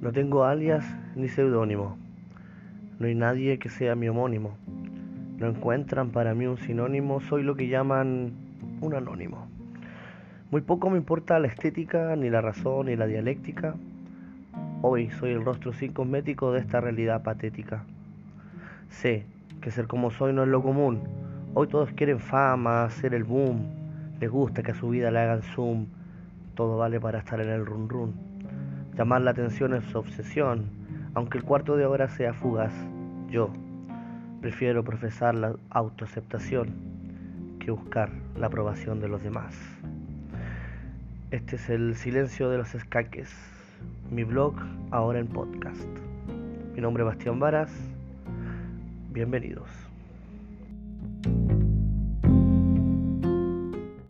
No tengo alias ni seudónimo. No hay nadie que sea mi homónimo. No encuentran para mí un sinónimo, soy lo que llaman un anónimo. Muy poco me importa la estética, ni la razón, ni la dialéctica. Hoy soy el rostro sin cosmético de esta realidad patética. Sé que ser como soy no es lo común. Hoy todos quieren fama, hacer el boom. Les gusta que a su vida le hagan zoom. Todo vale para estar en el run run. Llamar la atención es su obsesión, aunque el cuarto de hora sea fugaz. Yo prefiero profesar la autoaceptación que buscar la aprobación de los demás. Este es el silencio de los escaques, mi blog ahora en podcast. Mi nombre es Bastián Varas, bienvenidos.